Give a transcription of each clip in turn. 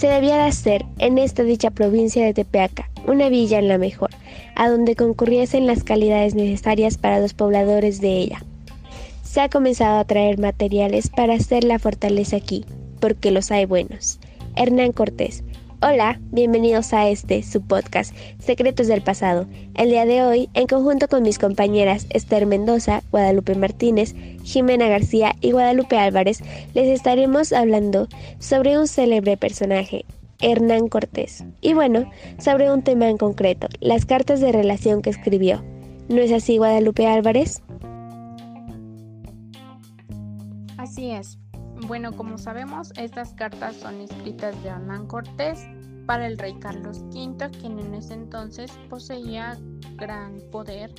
se debía de hacer en esta dicha provincia de Tepeaca, una villa en la mejor, a donde concurriesen las calidades necesarias para los pobladores de ella. Se ha comenzado a traer materiales para hacer la fortaleza aquí, porque los hay buenos. Hernán Cortés, Hola, bienvenidos a este, su podcast, Secretos del Pasado. El día de hoy, en conjunto con mis compañeras Esther Mendoza, Guadalupe Martínez, Jimena García y Guadalupe Álvarez, les estaremos hablando sobre un célebre personaje, Hernán Cortés. Y bueno, sobre un tema en concreto, las cartas de relación que escribió. ¿No es así, Guadalupe Álvarez? Bueno, como sabemos, estas cartas son escritas de Hernán Cortés para el rey Carlos V, quien en ese entonces poseía gran poder,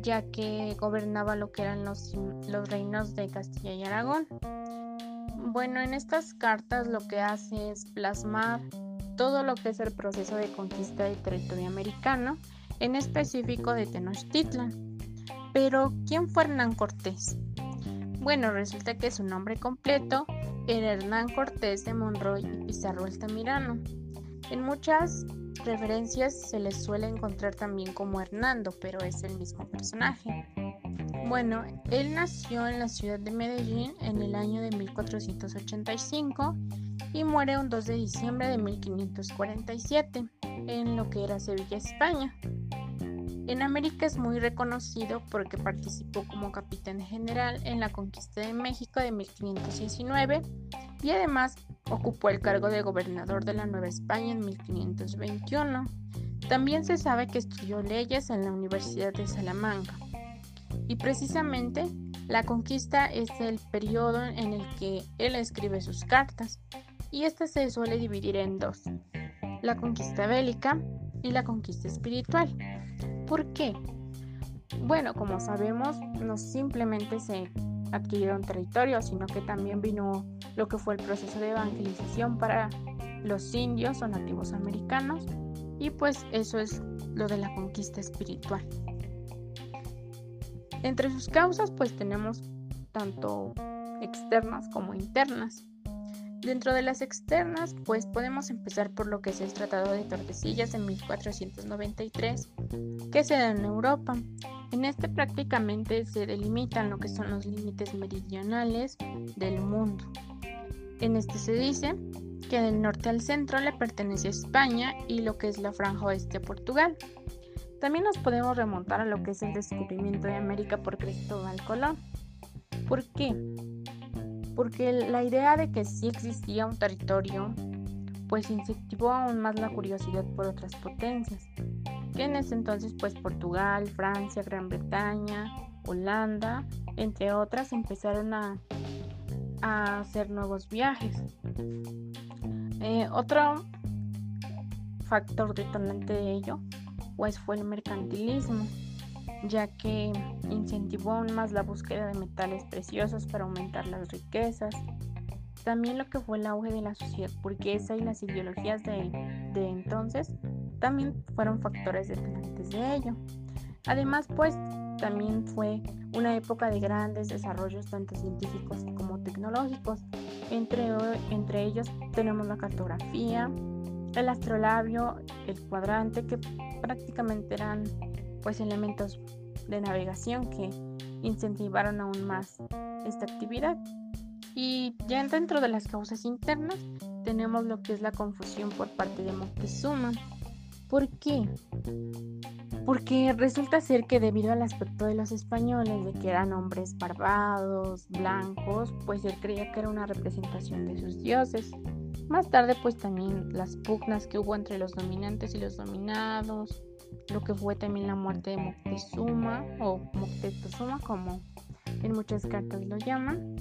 ya que gobernaba lo que eran los, reinos de Castilla y Aragón. Bueno, en estas cartas lo que hace es plasmar todo lo que es el proceso de conquista del territorio americano, en específico de Tenochtitlan. Pero, ¿quién fue Hernán Cortés? Bueno, resulta que su nombre completo era Hernán Cortés de Monroy y Pizarro Altamirano. En muchas referencias se le suele encontrar también como Hernando, pero es el mismo personaje. Bueno, él nació en la ciudad de Medellín en el año de 1485 y muere un 2 de diciembre de 1547 en lo que era Sevilla, España. En América es muy reconocido porque participó como capitán general en la conquista de México de 1519 y además ocupó el cargo de gobernador de la Nueva España en 1521. También se sabe que estudió leyes en la Universidad de Salamanca. Y precisamente la conquista es el periodo en el que él escribe sus cartas, y esta se suele dividir en dos, la conquista bélica y la conquista espiritual. ¿Por qué? Bueno, como sabemos, no simplemente se adquirieron territorios, sino que también vino lo que fue el proceso de evangelización para los indios o nativos americanos y pues eso es lo de la conquista espiritual. Entre sus causas pues tenemos tanto externas como internas. Dentro de las externas, pues podemos empezar por lo que es el Tratado de Tordesillas en 1493, que se da en Europa. En este prácticamente se delimitan lo que son los límites meridionales del mundo. En este se dice que del norte al centro le pertenece a España y lo que es la franja oeste a Portugal. También nos podemos remontar a lo que es el descubrimiento de América por Cristóbal Colón. ¿Por qué? Porque la idea de que sí existía un territorio pues incentivó aún más la curiosidad por otras potencias, que en ese entonces pues Portugal, Francia, Gran Bretaña, Holanda, entre otras, empezaron a, hacer nuevos viajes. Eh, otro factor detonante de ello pues fue el mercantilismo ya que incentivó aún más la búsqueda de metales preciosos para aumentar las riquezas. También lo que fue el auge de la sociedad burguesa y las ideologías de, de entonces también fueron factores detonantes de ello. Además, pues también fue una época de grandes desarrollos tanto científicos como tecnológicos. Entre, entre ellos tenemos la cartografía, el astrolabio, el cuadrante, que prácticamente eran pues elementos de navegación que incentivaron aún más esta actividad. Y ya dentro de las causas internas tenemos lo que es la confusión por parte de Moctezuma. ¿Por qué? Porque resulta ser que debido al aspecto de los españoles, de que eran hombres barbados, blancos, pues él creía que era una representación de sus dioses. Más tarde pues también las pugnas que hubo entre los dominantes y los dominados, lo que fue también la muerte de Moctezuma o Moctezuma como en muchas cartas lo llaman,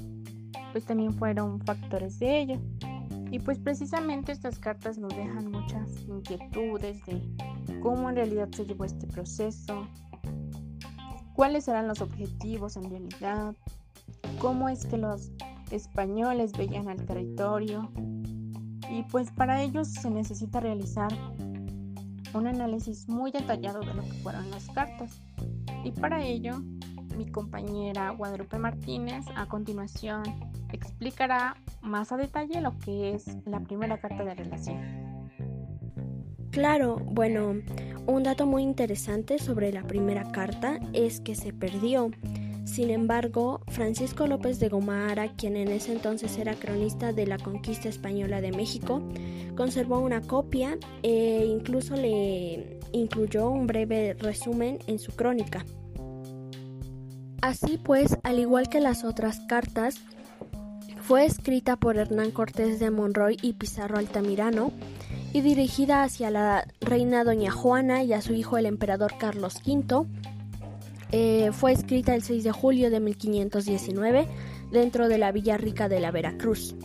pues también fueron factores de ello. Y pues precisamente estas cartas nos dejan muchas inquietudes de cómo en realidad se llevó este proceso, cuáles eran los objetivos en realidad, cómo es que los españoles veían al territorio. Y pues para ello se necesita realizar un análisis muy detallado de lo que fueron las cartas. Y para ello mi compañera Guadalupe Martínez a continuación explicará más a detalle lo que es la primera carta de relación. Claro, bueno, un dato muy interesante sobre la primera carta es que se perdió. Sin embargo, Francisco López de Gomara, quien en ese entonces era cronista de la conquista española de México, conservó una copia e incluso le incluyó un breve resumen en su crónica. Así pues, al igual que las otras cartas, fue escrita por Hernán Cortés de Monroy y Pizarro Altamirano y dirigida hacia la reina doña Juana y a su hijo el emperador Carlos V. Eh, fue escrita el 6 de julio de 1519 dentro de la Villa Rica de la Veracruz.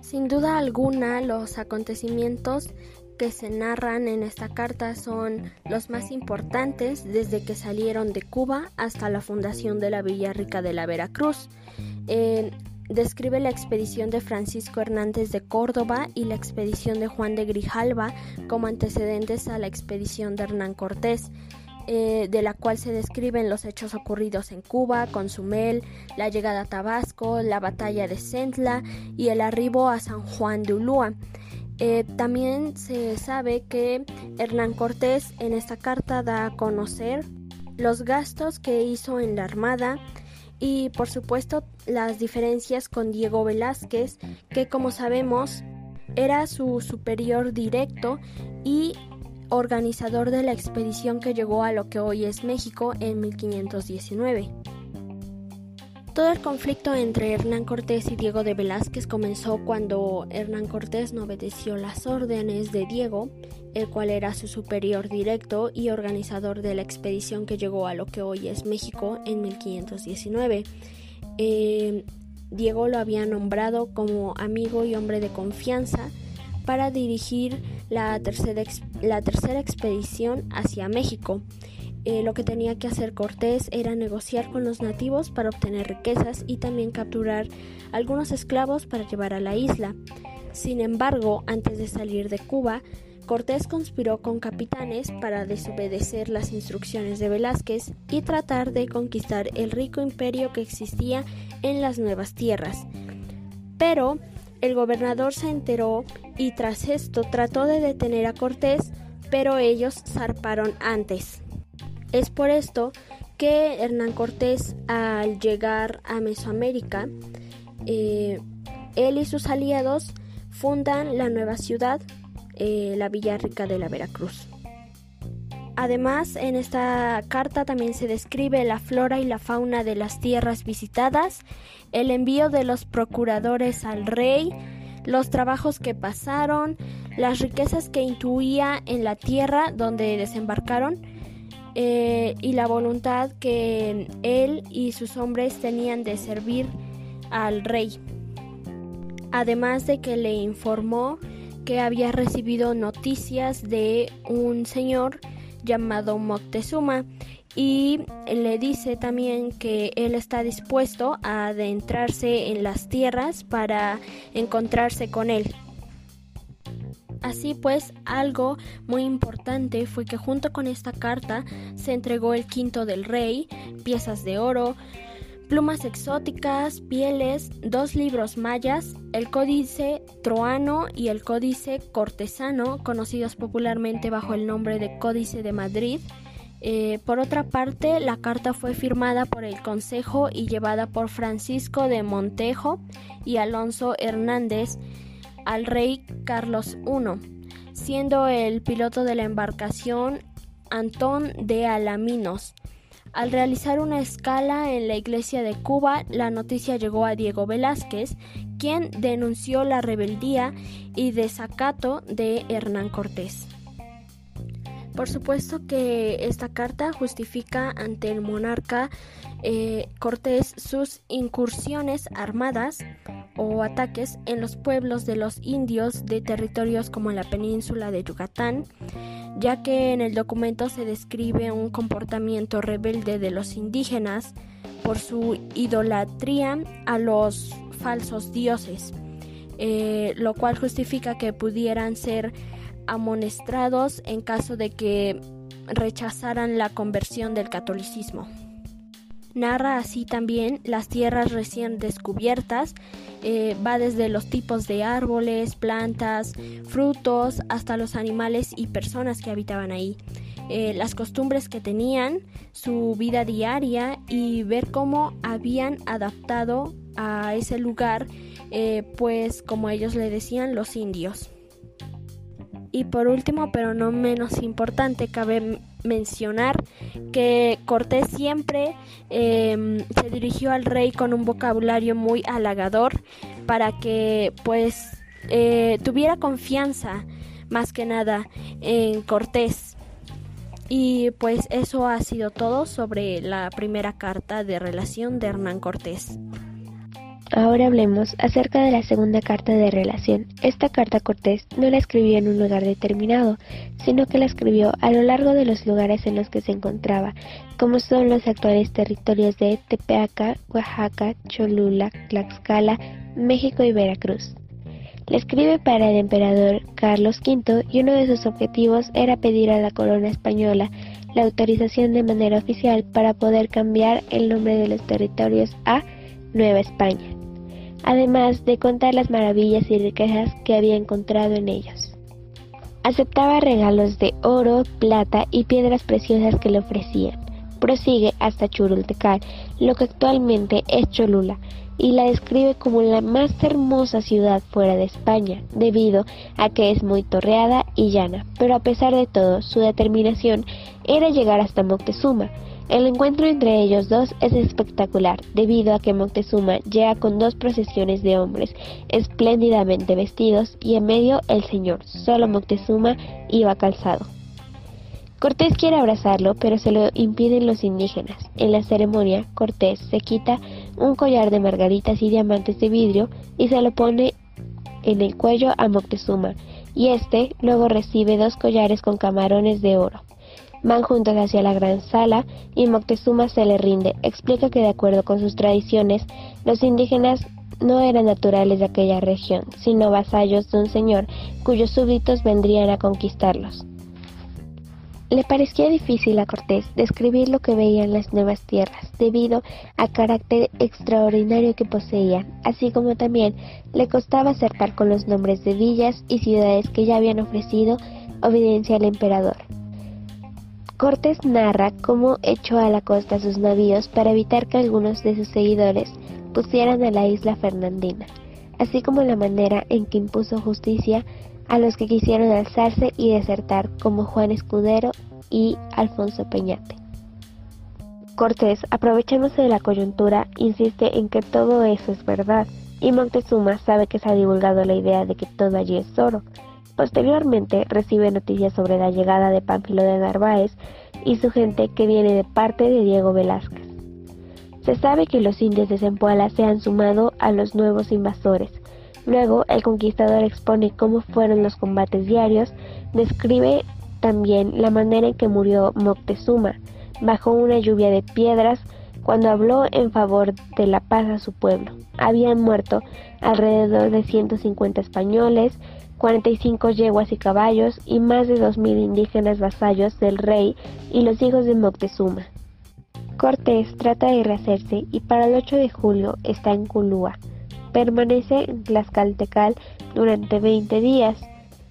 Sin duda alguna, los acontecimientos que se narran en esta carta son los más importantes desde que salieron de Cuba hasta la fundación de la Villa Rica de la Veracruz. Eh, describe la expedición de Francisco Hernández de Córdoba y la expedición de Juan de Grijalva como antecedentes a la expedición de Hernán Cortés. Eh, de la cual se describen los hechos ocurridos en Cuba, Consumel, la llegada a Tabasco, la batalla de Centla y el arribo a San Juan de Ulúa. Eh, también se sabe que Hernán Cortés en esta carta da a conocer los gastos que hizo en la Armada y por supuesto las diferencias con Diego Velázquez, que como sabemos era su superior directo y organizador de la expedición que llegó a lo que hoy es México en 1519. Todo el conflicto entre Hernán Cortés y Diego de Velázquez comenzó cuando Hernán Cortés no obedeció las órdenes de Diego, el cual era su superior directo y organizador de la expedición que llegó a lo que hoy es México en 1519. Eh, Diego lo había nombrado como amigo y hombre de confianza para dirigir la tercera, la tercera expedición hacia México. Eh, lo que tenía que hacer Cortés era negociar con los nativos para obtener riquezas y también capturar algunos esclavos para llevar a la isla. Sin embargo, antes de salir de Cuba, Cortés conspiró con capitanes para desobedecer las instrucciones de Velázquez y tratar de conquistar el rico imperio que existía en las nuevas tierras. Pero el gobernador se enteró y tras esto trató de detener a Cortés, pero ellos zarparon antes. Es por esto que Hernán Cortés al llegar a Mesoamérica, eh, él y sus aliados fundan la nueva ciudad, eh, la Villa Rica de la Veracruz. Además, en esta carta también se describe la flora y la fauna de las tierras visitadas, el envío de los procuradores al rey, los trabajos que pasaron, las riquezas que intuía en la tierra donde desembarcaron, eh, y la voluntad que él y sus hombres tenían de servir al rey. Además de que le informó que había recibido noticias de un señor llamado Moctezuma y le dice también que él está dispuesto a adentrarse en las tierras para encontrarse con él. Así pues, algo muy importante fue que junto con esta carta se entregó el quinto del rey, piezas de oro, plumas exóticas, pieles, dos libros mayas, el códice troano y el códice cortesano, conocidos popularmente bajo el nombre de Códice de Madrid. Eh, por otra parte, la carta fue firmada por el Consejo y llevada por Francisco de Montejo y Alonso Hernández, al rey Carlos I, siendo el piloto de la embarcación Antón de Alaminos. Al realizar una escala en la iglesia de Cuba, la noticia llegó a Diego Velázquez, quien denunció la rebeldía y desacato de Hernán Cortés. Por supuesto que esta carta justifica ante el monarca eh, Cortés sus incursiones armadas o ataques en los pueblos de los indios de territorios como la península de Yucatán, ya que en el documento se describe un comportamiento rebelde de los indígenas por su idolatría a los falsos dioses, eh, lo cual justifica que pudieran ser amonestados en caso de que rechazaran la conversión del catolicismo. Narra así también las tierras recién descubiertas, eh, va desde los tipos de árboles, plantas, frutos, hasta los animales y personas que habitaban ahí. Eh, las costumbres que tenían, su vida diaria y ver cómo habían adaptado a ese lugar, eh, pues como ellos le decían, los indios. Y por último, pero no menos importante, cabe mencionar que Cortés siempre em, se dirigió al rey con un vocabulario muy halagador para que pues eh, tuviera confianza más que nada en Cortés y pues eso ha sido todo sobre la primera carta de relación de Hernán Cortés. Ahora hablemos acerca de la segunda carta de relación. Esta carta Cortés no la escribió en un lugar determinado, sino que la escribió a lo largo de los lugares en los que se encontraba, como son los actuales territorios de Tepeaca, Oaxaca, Cholula, Tlaxcala, México y Veracruz. Le escribe para el emperador Carlos V y uno de sus objetivos era pedir a la corona española la autorización de manera oficial para poder cambiar el nombre de los territorios a Nueva España, además de contar las maravillas y riquezas que había encontrado en ellos. Aceptaba regalos de oro, plata y piedras preciosas que le ofrecían. Prosigue hasta Churultecal, lo que actualmente es Cholula, y la describe como la más hermosa ciudad fuera de España, debido a que es muy torreada y llana, pero a pesar de todo, su determinación era llegar hasta Moctezuma. El encuentro entre ellos dos es espectacular, debido a que Moctezuma llega con dos procesiones de hombres espléndidamente vestidos y en medio el señor, solo Moctezuma iba calzado. Cortés quiere abrazarlo, pero se lo impiden los indígenas. En la ceremonia, Cortés se quita un collar de margaritas y diamantes de vidrio y se lo pone en el cuello a Moctezuma, y este luego recibe dos collares con camarones de oro. Van juntos hacia la gran sala y Moctezuma se le rinde. Explica que de acuerdo con sus tradiciones, los indígenas no eran naturales de aquella región, sino vasallos de un señor cuyos súbditos vendrían a conquistarlos. Le parecía difícil a Cortés describir lo que veía en las nuevas tierras, debido al carácter extraordinario que poseían, así como también le costaba acertar con los nombres de villas y ciudades que ya habían ofrecido obediencia al emperador. Cortés narra cómo echó a la costa sus navíos para evitar que algunos de sus seguidores pusieran a la isla Fernandina, así como la manera en que impuso justicia a los que quisieron alzarse y desertar como Juan Escudero y Alfonso Peñate. Cortés, aprovechándose de la coyuntura, insiste en que todo eso es verdad, y Montezuma sabe que se ha divulgado la idea de que todo allí es oro. Posteriormente recibe noticias sobre la llegada de Pánfilo de Narváez y su gente que viene de parte de Diego Velázquez. Se sabe que los indios de Zempoala se han sumado a los nuevos invasores, Luego, el conquistador expone cómo fueron los combates diarios, describe también la manera en que murió Moctezuma, bajo una lluvia de piedras, cuando habló en favor de la paz a su pueblo. Habían muerto alrededor de 150 españoles, 45 yeguas y caballos y más de 2.000 indígenas vasallos del rey y los hijos de Moctezuma. Cortés trata de rehacerse y para el 8 de julio está en Culúa. Permanece en Tlaxcaltecal durante 20 días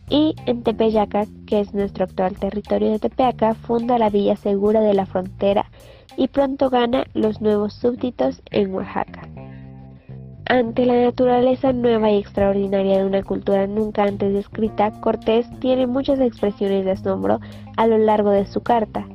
y en Tepeyaca, que es nuestro actual territorio de Tepeaca, funda la Villa Segura de la Frontera y pronto gana los nuevos súbditos en Oaxaca. Ante la naturaleza nueva y extraordinaria de una cultura nunca antes descrita, Cortés tiene muchas expresiones de asombro a lo largo de su carta.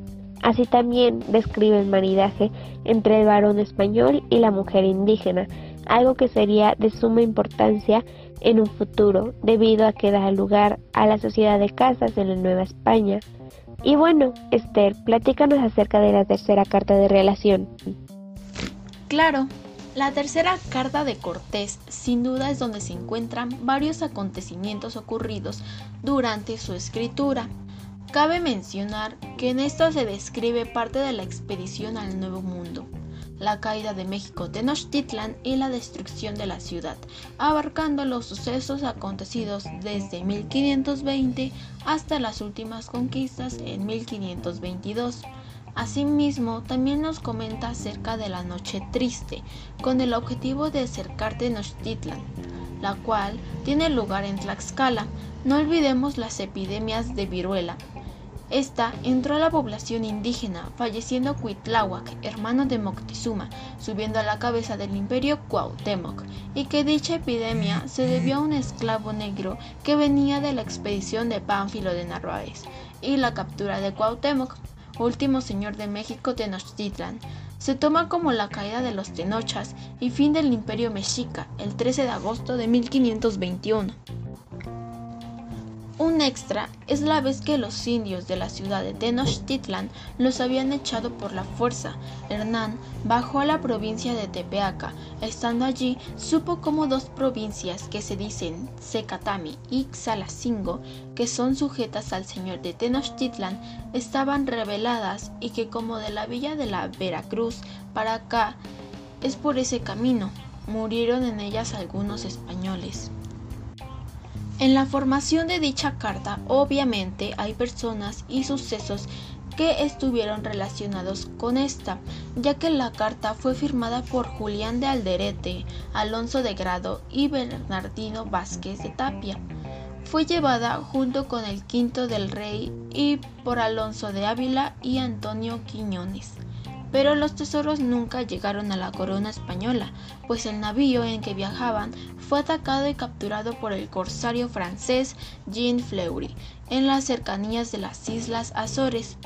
Así también describe el maridaje entre el varón español y la mujer indígena, algo que sería de suma importancia en un futuro debido a que da lugar a la sociedad de casas en la Nueva España. Y bueno, Esther, platícanos acerca de la tercera carta de relación. Claro, la tercera carta de Cortés sin duda es donde se encuentran varios acontecimientos ocurridos durante su escritura. Cabe mencionar que en esta se describe parte de la expedición al Nuevo Mundo, la caída de México Tenochtitlan y la destrucción de la ciudad, abarcando los sucesos acontecidos desde 1520 hasta las últimas conquistas en 1522. Asimismo, también nos comenta acerca de la noche triste, con el objetivo de acercar Tenochtitlan, la cual tiene lugar en Tlaxcala. No olvidemos las epidemias de viruela, esta entró a la población indígena, falleciendo Cuitláhuac, hermano de Moctezuma, subiendo a la cabeza del imperio Cuauhtémoc, y que dicha epidemia se debió a un esclavo negro que venía de la expedición de Pánfilo de Narváez, y la captura de Cuauhtémoc, último señor de México Tenochtitlan. Se toma como la caída de los Tenochas y fin del imperio mexica el 13 de agosto de 1521. Un extra es la vez que los indios de la ciudad de Tenochtitlan los habían echado por la fuerza. Hernán bajó a la provincia de Tepeaca. Estando allí, supo como dos provincias que se dicen Secatami y Xalacingo, que son sujetas al señor de Tenochtitlan, estaban rebeladas y que como de la villa de la Veracruz para acá es por ese camino. Murieron en ellas algunos españoles. En la formación de dicha carta, obviamente, hay personas y sucesos que estuvieron relacionados con esta, ya que la carta fue firmada por Julián de Alderete, Alonso de Grado y Bernardino Vázquez de Tapia. Fue llevada junto con el quinto del rey y por Alonso de Ávila y Antonio Quiñones. Pero los tesoros nunca llegaron a la corona española, pues el navío en que viajaban fue atacado y capturado por el corsario francés Jean Fleury en las cercanías de las Islas Azores.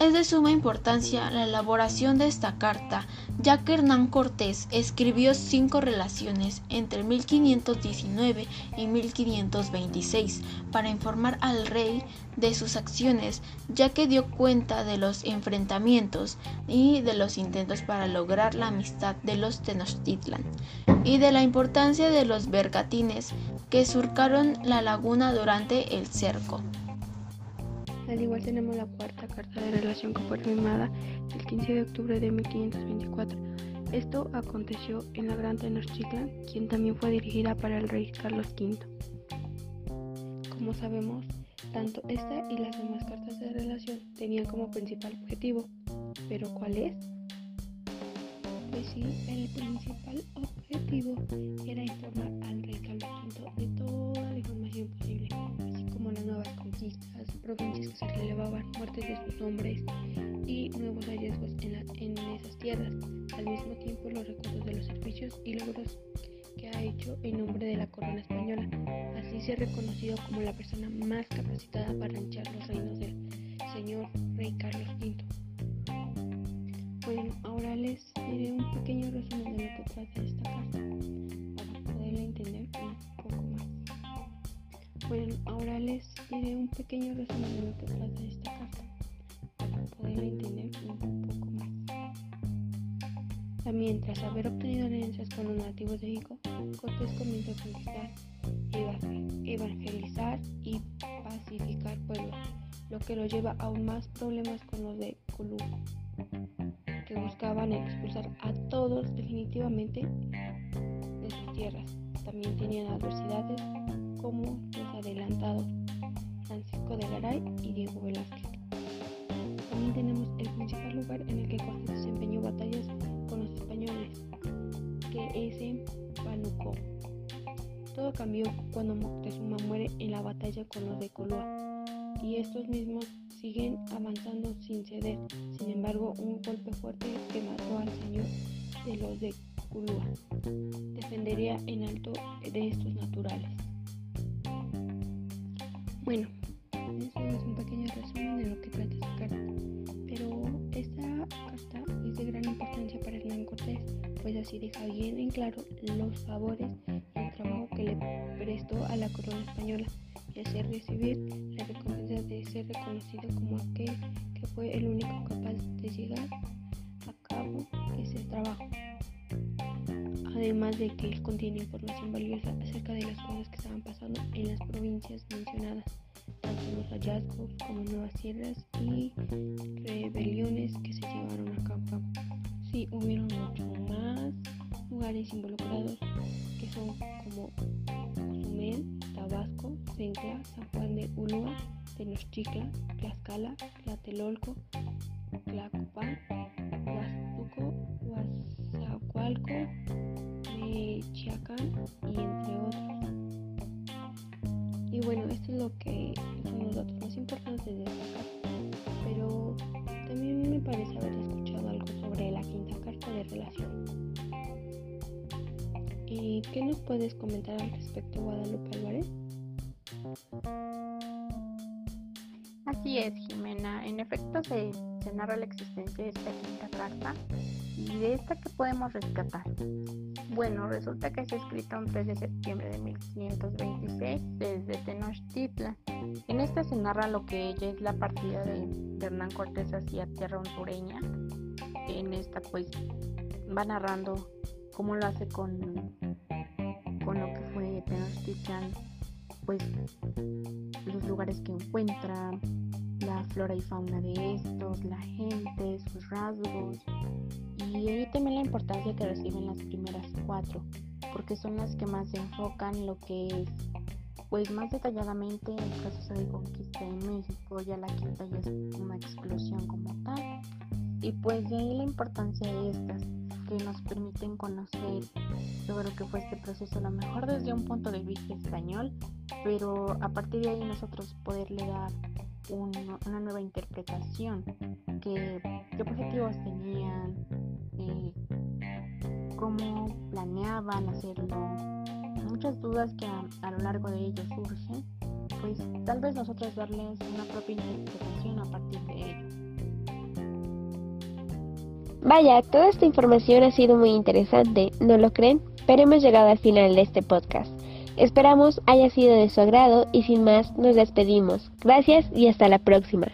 Es de suma importancia la elaboración de esta carta, ya que Hernán Cortés escribió cinco relaciones entre 1519 y 1526 para informar al rey de sus acciones, ya que dio cuenta de los enfrentamientos y de los intentos para lograr la amistad de los Tenochtitlan, y de la importancia de los bergatines que surcaron la laguna durante el cerco. Al igual tenemos la cuarta carta de relación que fue firmada el 15 de octubre de 1524. Esto aconteció en la Gran Tenochtitlan, quien también fue dirigida para el rey Carlos V. Como sabemos, tanto esta y las demás cartas de relación tenían como principal objetivo. ¿Pero cuál es? Pues sí, el principal objetivo era informar al rey Carlos V de toda la información posible nuevas conquistas, provincias que se relevaban, muertes de sus hombres y nuevos hallazgos en, esas tierras, al mismo tiempo los recuerdos de los servicios y logros que ha hecho en nombre de la corona española. Así se ha reconocido como la persona más capacitada para hinchar los reinos del señor rey Carlos V. Bueno, ahora les diré un pequeño resumen de lo que trata esta carta para poderla entender un poco más. Bueno, ahora les diré un pequeño resumen de lo que trata esta carta, para poder entender un poco más. También, tras haber obtenido alianzas con los nativos de México, Cortés comenzó a conquistar, evangelizar y pacificar pueblos, lo que lo lleva aún más problemas con los de Culu, que buscaban expulsar a todos definitivamente de sus tierras. También tenían adversidades como los adelantados Francisco de Garay y Diego Velázquez. También tenemos el principal lugar en el que Cortés desempeñó batallas con los españoles, que es en Panuco. Todo cambió cuando Moctezuma muere en la batalla con los de Coloa, y estos mismos siguen avanzando sin ceder. Sin embargo, un golpe fuerte que mató al señor de los de Culúa defendería en alto de estos naturales. Bueno, eso es un pequeño resumen de lo que trata esta carta. Pero esta carta es de gran importancia para Hernán Cortés, pues así deja bien en claro los favores y el trabajo que le prestó a la corona española y hacer recibir la recompensa de ser reconocido como aquel que fue el único capaz de llegar a cabo ese trabajo además de que él contiene información valiosa acerca de las cosas que estaban pasando en las provincias mencionadas, tanto los hallazgos como nuevas tierras y rebeliones que se llevaron a cabo. Sí, hubieron mucho más lugares involucrados que son como Cozumel, Tabasco, Sencla, San Juan de Ulúa, Tenochtitlan, Tlaxcala, Tlatelolco, Tlacopan, Huastuco, Huazacualco, Mechiacán y entre otros. Y bueno, esto es lo que son los datos más importantes de destacar. Pero también me parece haber escuchado algo sobre la quinta carta de relación. ¿Y qué nos puedes comentar al respecto, Guadalupe Álvarez? Así es, Jimena. En efecto, se, se, narra la existencia de esta quinta carta y de esta que podemos rescatar. Bueno, resulta que es escrita un 3 de septiembre de 1526 desde Tenochtitlan. En esta se narra lo que ella es la partida de Hernán Cortés hacia tierra hondureña. En esta pues va narrando cómo lo hace con, con lo que fue Tenochtitlan, pues los lugares que encuentra, la flora y fauna de estos, la gente, sus rasgos y ahí también la importancia que reciben las primeras cuatro, porque son las que más se enfocan lo que es pues más detalladamente el proceso de conquista de México, ya la quinta ya es una explosión como tal. Y pues de ahí la importancia de estas, que nos permiten conocer sobre lo que fue este proceso, a lo mejor desde un punto de vista español, pero a partir de ahí nosotros poderle dar un, una nueva interpretación, que, qué objetivos tenían, cómo planeaban hacerlo, muchas dudas que a, a lo largo de ello surgen, pues tal vez nosotros darles una propia interpretación a partir de ello. Vaya, toda esta información ha sido muy interesante, ¿no lo creen? Pero hemos llegado al final de este podcast. Esperamos haya sido de su agrado y sin más nos despedimos. Gracias y hasta la próxima.